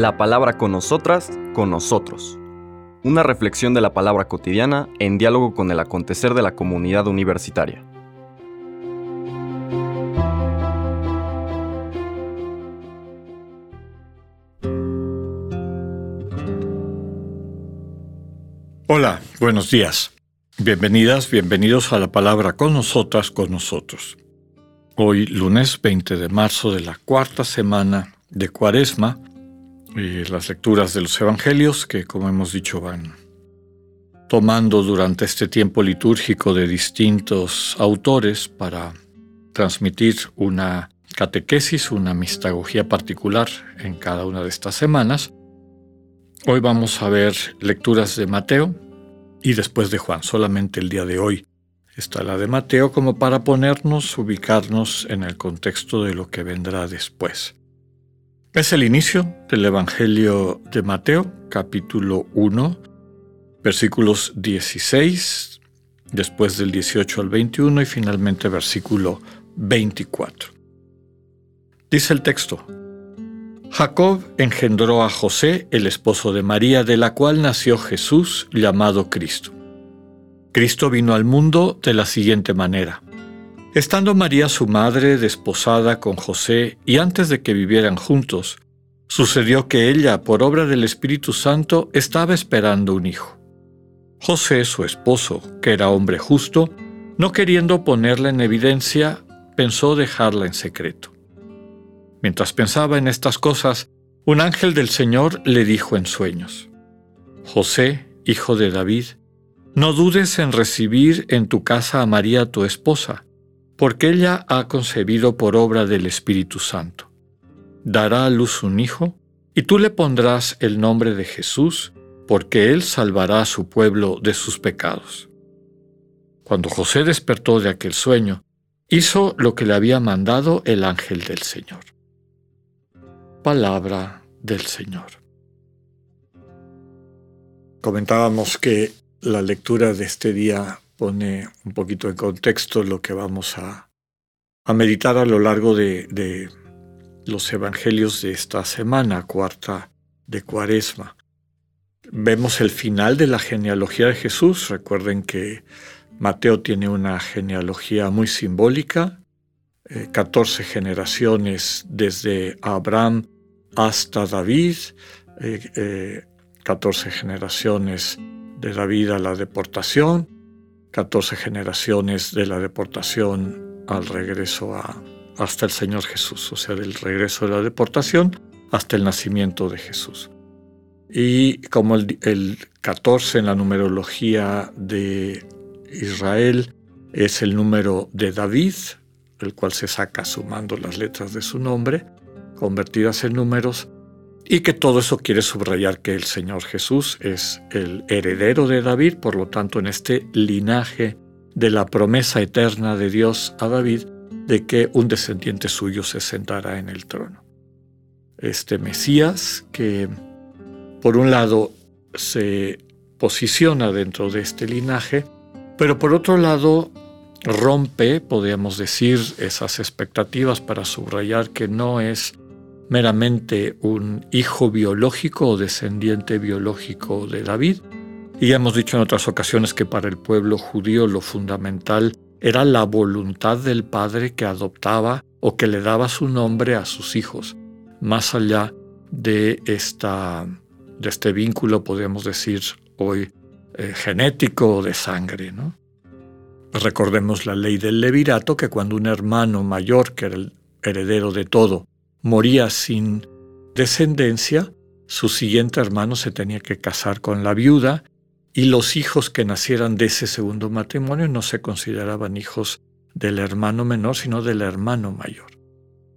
La palabra con nosotras, con nosotros. Una reflexión de la palabra cotidiana en diálogo con el acontecer de la comunidad universitaria. Hola, buenos días. Bienvenidas, bienvenidos a la palabra con nosotras, con nosotros. Hoy, lunes 20 de marzo de la cuarta semana de Cuaresma, y las lecturas de los Evangelios que, como hemos dicho, van tomando durante este tiempo litúrgico de distintos autores para transmitir una catequesis, una mistagogía particular en cada una de estas semanas. Hoy vamos a ver lecturas de Mateo y después de Juan, solamente el día de hoy está la de Mateo como para ponernos, ubicarnos en el contexto de lo que vendrá después. Es el inicio del Evangelio de Mateo, capítulo 1, versículos 16, después del 18 al 21 y finalmente versículo 24. Dice el texto, Jacob engendró a José, el esposo de María, de la cual nació Jesús llamado Cristo. Cristo vino al mundo de la siguiente manera. Estando María su madre desposada con José y antes de que vivieran juntos, sucedió que ella, por obra del Espíritu Santo, estaba esperando un hijo. José, su esposo, que era hombre justo, no queriendo ponerla en evidencia, pensó dejarla en secreto. Mientras pensaba en estas cosas, un ángel del Señor le dijo en sueños, José, hijo de David, no dudes en recibir en tu casa a María tu esposa, porque ella ha concebido por obra del Espíritu Santo. Dará a luz un hijo, y tú le pondrás el nombre de Jesús, porque él salvará a su pueblo de sus pecados. Cuando José despertó de aquel sueño, hizo lo que le había mandado el ángel del Señor. Palabra del Señor. Comentábamos que la lectura de este día pone un poquito en contexto lo que vamos a, meditar a lo largo de, los evangelios de esta semana, cuarta de Cuaresma. Vemos el final de la genealogía de Jesús. Recuerden que Mateo tiene una genealogía muy simbólica, 14 eh, generaciones desde Abraham hasta David, 14 eh, eh, generaciones de David a la deportación, 14 generaciones de la deportación al regreso a, hasta el Señor Jesús, o sea, del regreso de la deportación hasta el nacimiento de Jesús. Y como el, el 14 en la numerología de Israel es el número de David, el cual se saca sumando las letras de su nombre, convertidas en números, y que todo eso quiere subrayar que el Señor Jesús es el heredero de David, por lo tanto en este linaje de la promesa eterna de Dios a David de que un descendiente suyo se sentará en el trono. Este Mesías que por un lado se posiciona dentro de este linaje, pero por otro lado rompe, podríamos decir, esas expectativas para subrayar que no es meramente un hijo biológico o descendiente biológico de David. Y ya hemos dicho en otras ocasiones que para el pueblo judío lo fundamental era la voluntad del padre que adoptaba o que le daba su nombre a sus hijos, más allá de, esta, de este vínculo, podríamos decir hoy, eh, genético o de sangre. ¿no? Recordemos la ley del levirato, que cuando un hermano mayor, que era el heredero de todo, moría sin descendencia, su siguiente hermano se tenía que casar con la viuda y los hijos que nacieran de ese segundo matrimonio no se consideraban hijos del hermano menor, sino del hermano mayor.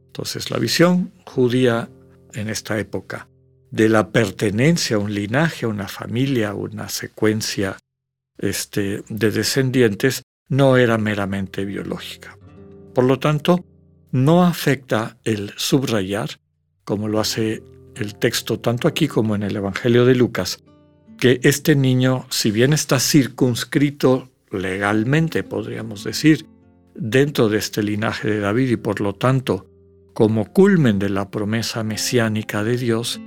Entonces la visión judía en esta época de la pertenencia a un linaje, a una familia, a una secuencia este, de descendientes no era meramente biológica. Por lo tanto, no afecta el subrayar, como lo hace el texto tanto aquí como en el Evangelio de Lucas, que este niño, si bien está circunscrito legalmente, podríamos decir, dentro de este linaje de David y por lo tanto como culmen de la promesa mesiánica de Dios,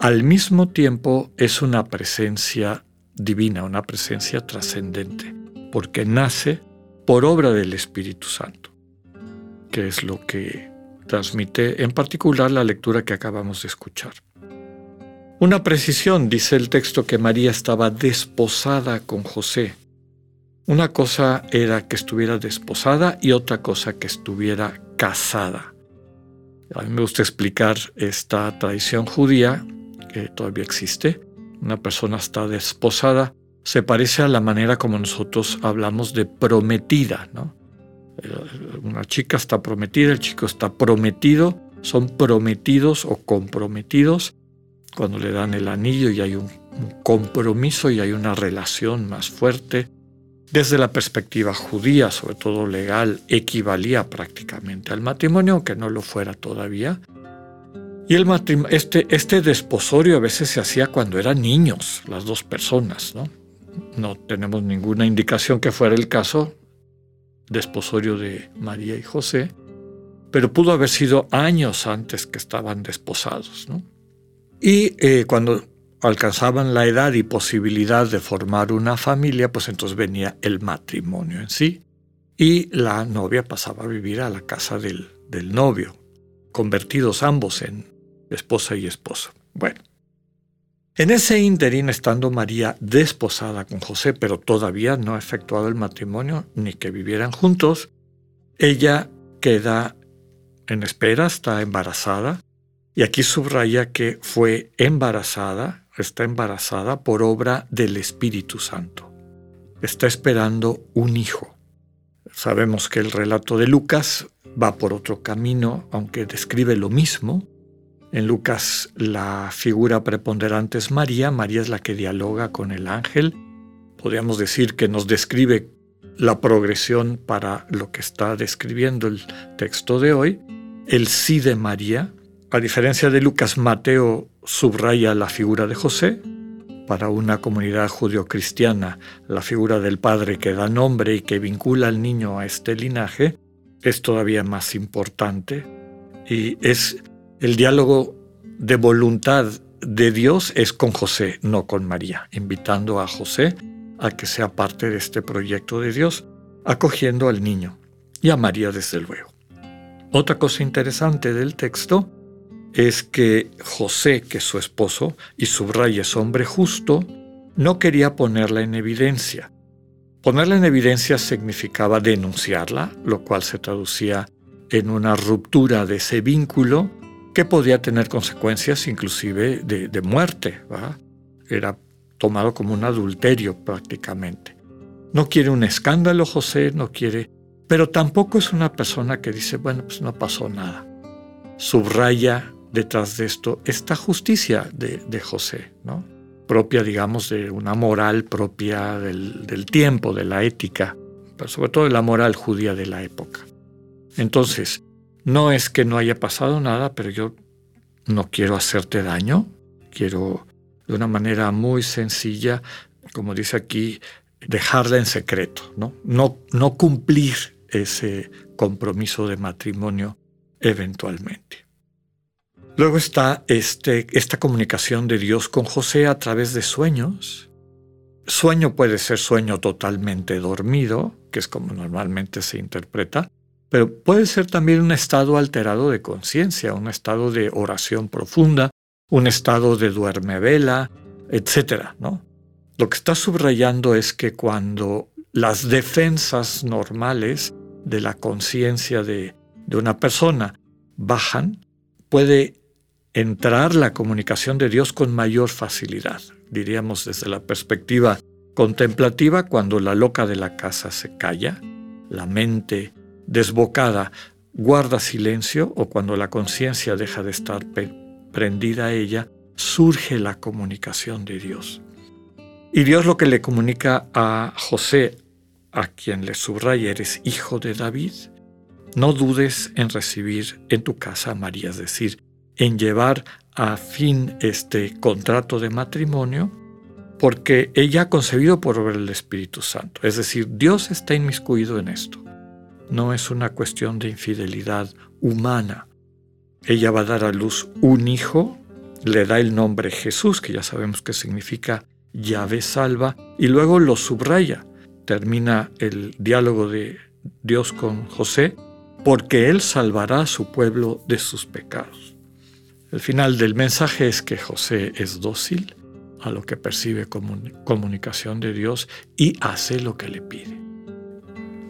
al mismo tiempo es una presencia divina, una presencia trascendente, porque nace por obra del Espíritu Santo, que es lo que transmite en particular la lectura que acabamos de escuchar. Una precisión, dice el texto, que María estaba desposada con José. Una cosa era que estuviera desposada y otra cosa que estuviera casada. A mí me gusta explicar esta tradición judía que todavía existe. Una persona está desposada, se parece a la manera como nosotros hablamos de prometida, ¿no? Eh, una chica está prometida, el chico está prometido, son prometidos o comprometidos cuando le dan el anillo y hay un, compromiso y hay una relación más fuerte. Desde la perspectiva judía, sobre todo legal, equivalía prácticamente al matrimonio, aunque no lo fuera todavía. Y el este, este desposorio a veces se hacía cuando eran niños, las dos personas, ¿no? No tenemos ninguna indicación que fuera el caso, desposorio de María y José, pero pudo haber sido años antes que estaban desposados. Y eh, cuando alcanzaban la edad y posibilidad de formar una familia, pues entonces venía el matrimonio en sí y la novia pasaba a vivir a la casa del, del novio, convertidos ambos en esposa y esposo. Bueno, en ese interín, estando María desposada con José, pero todavía no ha efectuado el matrimonio ni que vivieran juntos, ella queda en espera, está embarazada, y aquí subraya que fue embarazada, está embarazada por obra del Espíritu Santo. Está esperando un hijo. Sabemos que el relato de Lucas va por otro camino, aunque describe lo mismo, en Lucas la figura preponderante es María, María es la que dialoga con el ángel, podríamos decir que nos describe la progresión para lo que está describiendo el texto de hoy, el sí de María, a diferencia de Lucas, Mateo subraya la figura de José, para una comunidad judio-cristiana, la figura del padre que da nombre y que vincula al niño a este linaje es todavía más importante y es el diálogo de voluntad de Dios es con José, no con María, invitando a José a que sea parte de este proyecto de Dios, acogiendo al niño y a María desde luego. Otra cosa interesante del texto es que José, que es su esposo, y subraya es hombre justo, no quería ponerla en evidencia. Ponerla en evidencia significaba denunciarla, lo cual se traducía en una ruptura de ese vínculo que podía tener consecuencias inclusive de, muerte. Era tomado como un adulterio prácticamente. No quiere un escándalo José, no quiere, pero tampoco es una persona que dice, bueno, pues no pasó nada. Subraya detrás de esto esta justicia de, José, ¿no? propia, digamos, de una moral propia del, del tiempo, de la ética, pero sobre todo de la moral judía de la época. Entonces, no es que no haya pasado nada, pero yo no quiero hacerte daño, quiero de una manera muy sencilla, como dice aquí, dejarla en secreto, ¿no? No, cumplir ese compromiso de matrimonio eventualmente. Luego está este, esta comunicación de Dios con José a través de sueños. Sueño puede ser sueño totalmente dormido, que es como normalmente se interpreta, pero puede ser también un estado alterado de conciencia, un estado de oración profunda, un estado de duerme vela, etc. ¿no? Lo que está subrayando es que cuando las defensas normales de la conciencia de, de una persona bajan, puede entrar la comunicación de Dios con mayor facilidad. Diríamos desde la perspectiva contemplativa, cuando la loca de la casa se calla, la mente desbocada guarda silencio o cuando la conciencia deja de estar prendida a ella, surge la comunicación de Dios. Y Dios lo que le comunica a José, a quien le subraya, eres hijo de David, no dudes en recibir en tu casa a María, es decir, en llevar a fin este contrato de matrimonio, porque ella ha concebido por del Espíritu Santo. Es decir, Dios está inmiscuido en esto no es una cuestión de infidelidad humana. Ella va a dar a luz un hijo le da el nombre Jesús, que ya sabemos que significa Yahvé salva, y luego lo subraya. Termina el diálogo de Dios con José, porque Él salvará a su pueblo de sus pecados. El final del mensaje es que José es dócil a lo que percibe como comunicación de Dios y hace lo que le pide.